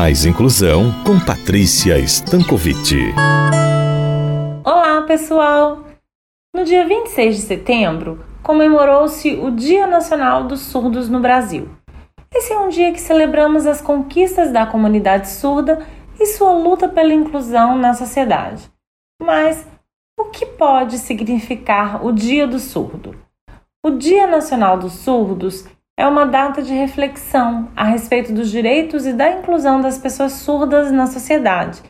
Mais Inclusão com Patrícia Stankovic. Olá, pessoal! No dia 26 de setembro, comemorou-se o Dia Nacional dos Surdos no Brasil. Esse é um dia que celebramos as conquistas da comunidade surda e sua luta pela inclusão na sociedade. Mas o que pode significar o Dia do Surdo? O Dia Nacional dos Surdos é uma data de reflexão a respeito dos direitos e da inclusão das pessoas surdas na sociedade.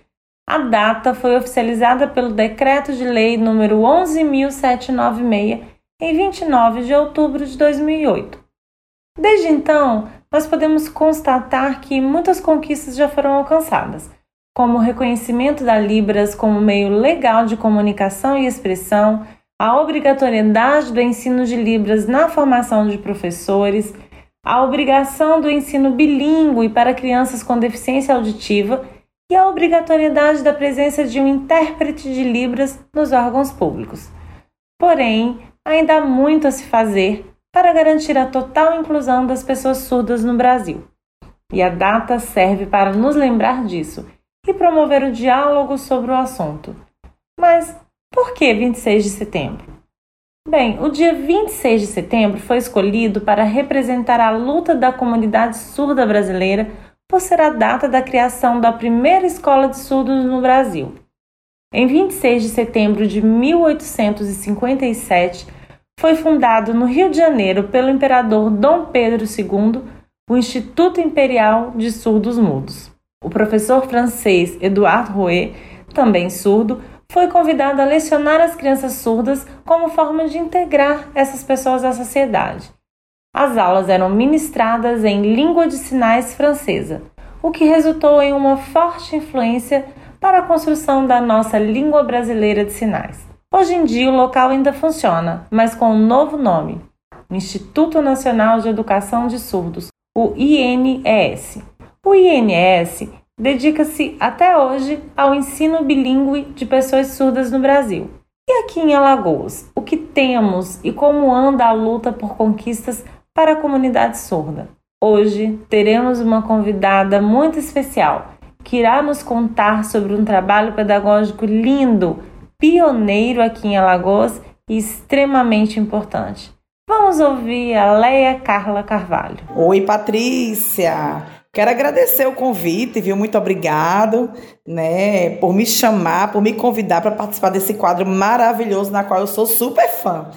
A data foi oficializada pelo Decreto de Lei número 11.796 em 29 de outubro de 2008. Desde então, nós podemos constatar que muitas conquistas já foram alcançadas, como o reconhecimento da Libras como meio legal de comunicação e expressão, a obrigatoriedade do ensino de Libras na formação de professores, a obrigação do ensino bilíngue para crianças com deficiência auditiva e a obrigatoriedade da presença de um intérprete de Libras nos órgãos públicos. Porém, ainda há muito a se fazer para garantir a total inclusão das pessoas surdas no Brasil. E a data serve para nos lembrar disso e promover o diálogo sobre o assunto. Mas por que 26 de setembro? Bem, o dia 26 de setembro foi escolhido para representar a luta da comunidade surda brasileira por ser a data da criação da primeira escola de surdos no Brasil. Em 26 de setembro de 1857, foi fundado no Rio de Janeiro pelo imperador Dom Pedro II o Instituto Imperial de Surdos Mudos. O professor francês Edouard Rouet, também surdo, foi convidado a lecionar as crianças surdas como forma de integrar essas pessoas à sociedade. As aulas eram ministradas em língua de sinais francesa, o que resultou em uma forte influência para a construção da nossa língua brasileira de sinais. Hoje em dia o local ainda funciona, mas com um novo nome: Instituto Nacional de Educação de Surdos, o INES. O INES dedica-se até hoje ao ensino bilíngue de pessoas surdas no Brasil. E aqui em Alagoas, o que temos e como anda a luta por conquistas para a comunidade surda? Hoje teremos uma convidada muito especial que irá nos contar sobre um trabalho pedagógico lindo, pioneiro aqui em Alagoas e extremamente importante. Vamos ouvir a Leia Carla Carvalho. Oi, Patrícia! Quero agradecer o convite, viu? Muito obrigado, né, por me chamar, por me convidar para participar desse quadro maravilhoso na qual eu sou super fã,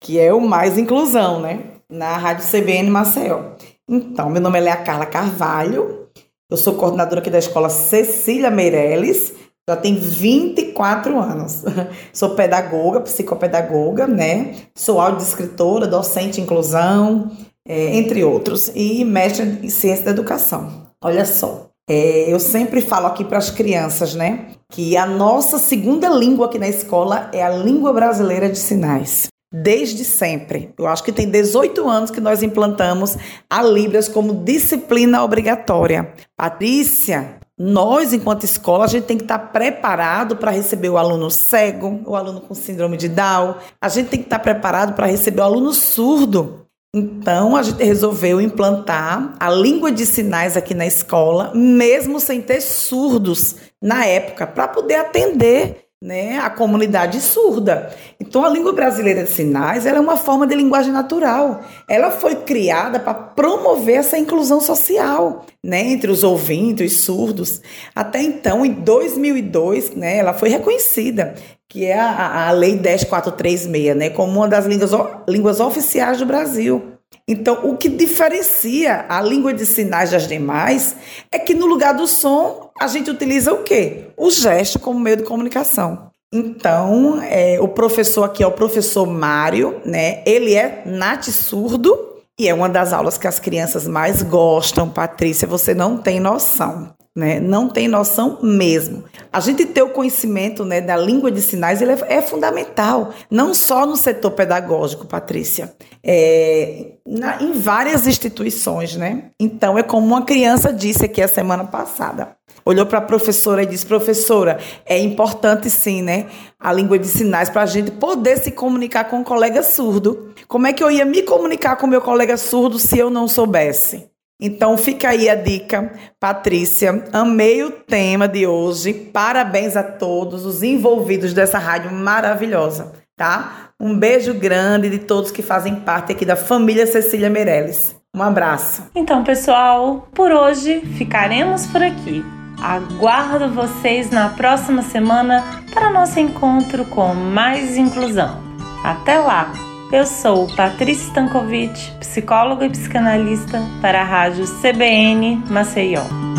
que é o Mais Inclusão, né, na Rádio CBN Maceió. Então, meu nome é Lea Carla Carvalho, eu sou coordenadora aqui da Escola Cecília Meirelles, já tem 24 anos. Sou pedagoga, psicopedagoga, né? Sou audiodescritora, docente inclusão, é, entre outros, e mestre em ciência da educação. Olha só, é, eu sempre falo aqui para as crianças, né, que a nossa segunda língua aqui na escola é a língua brasileira de sinais. Desde sempre. Eu acho que tem 18 anos que nós implantamos a Libras como disciplina obrigatória. Patrícia, nós, enquanto escola, a gente tem que estar preparado para receber o aluno cego, o aluno com síndrome de Down. A gente tem que estar preparado para receber o aluno surdo. Então, a gente resolveu implantar a língua de sinais aqui na escola, mesmo sem ter surdos na época, para poder atender né, a comunidade surda. Então, a língua brasileira de sinais é uma forma de linguagem natural. Ela foi criada para promover essa inclusão social né, entre os ouvintes, os surdos. Até então, em 2002, né, ela foi reconhecida, que é a, a Lei 10436, né, como uma das línguas, línguas oficiais do Brasil. Então, o que diferencia a língua de sinais das demais é que no lugar do som, a gente utiliza o quê? O gesto como meio de comunicação. Então, é, o professor aqui é o professor Mário, né? Ele é nat surdo e é uma das aulas que as crianças mais gostam, Patrícia, você não tem noção. Né? Não tem noção mesmo. A gente ter o conhecimento né, da língua de sinais ele é, é fundamental, não só no setor pedagógico, Patrícia, é, na, em várias instituições, né? Então é como uma criança disse aqui a semana passada olhou para a professora e disse: professora, é importante sim, né? A língua de sinais para a gente poder se comunicar com um colega surdo. Como é que eu ia me comunicar com meu colega surdo se eu não soubesse? Então fica aí a dica, Patrícia. Amei o tema de hoje. Parabéns a todos os envolvidos dessa rádio maravilhosa, tá? Um beijo grande de todos que fazem parte aqui da família Cecília Meirelles. Um abraço. Então, pessoal, por hoje ficaremos por aqui. Aguardo vocês na próxima semana para nosso encontro com mais inclusão. Até lá! Eu sou Patrícia Stankovic, psicóloga e psicanalista para a rádio CBN Maceió.